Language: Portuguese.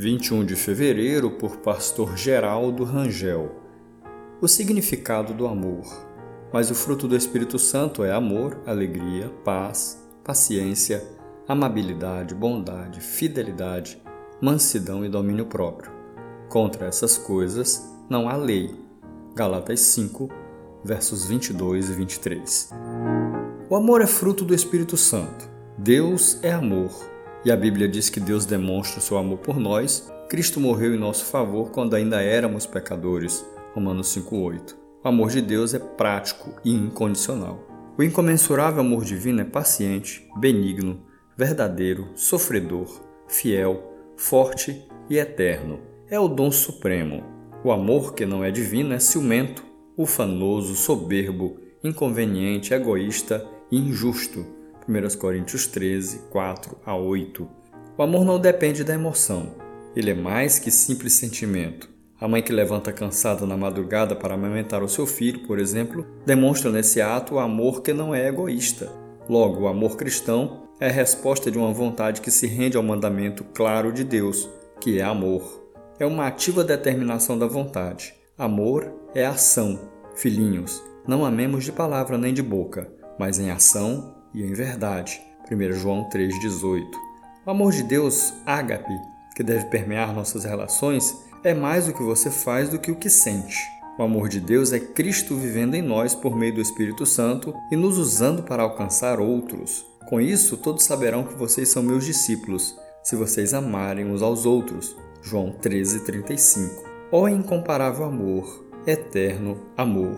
21 de fevereiro, por Pastor Geraldo Rangel. O significado do amor. Mas o fruto do Espírito Santo é amor, alegria, paz, paciência, amabilidade, bondade, fidelidade, mansidão e domínio próprio. Contra essas coisas não há lei. Galatas 5, versos 22 e 23. O amor é fruto do Espírito Santo. Deus é amor e a Bíblia diz que Deus demonstra o seu amor por nós. Cristo morreu em nosso favor quando ainda éramos pecadores. Romanos 5:8. O amor de Deus é prático e incondicional. O incomensurável amor divino é paciente, benigno, verdadeiro, sofredor, fiel, forte e eterno. É o dom supremo. O amor que não é divino é ciumento, ufanoso, soberbo, inconveniente, egoísta e injusto 1 Coríntios 13, 4 a 8. O amor não depende da emoção. Ele é mais que simples sentimento. A mãe que levanta cansada na madrugada para amamentar o seu filho, por exemplo, demonstra nesse ato o amor que não é egoísta. Logo, o amor cristão é a resposta de uma vontade que se rende ao mandamento claro de Deus, que é amor. É uma ativa determinação da vontade. Amor é ação. Filhinhos, não amemos de palavra nem de boca, mas em ação e em verdade. 1 João 3,18. O amor de Deus, ágape, que deve permear nossas relações, é mais o que você faz do que o que sente. O amor de Deus é Cristo vivendo em nós por meio do Espírito Santo e nos usando para alcançar outros. Com isso, todos saberão que vocês são meus discípulos, se vocês amarem uns aos outros. João 13,35. Ó incomparável amor, eterno amor.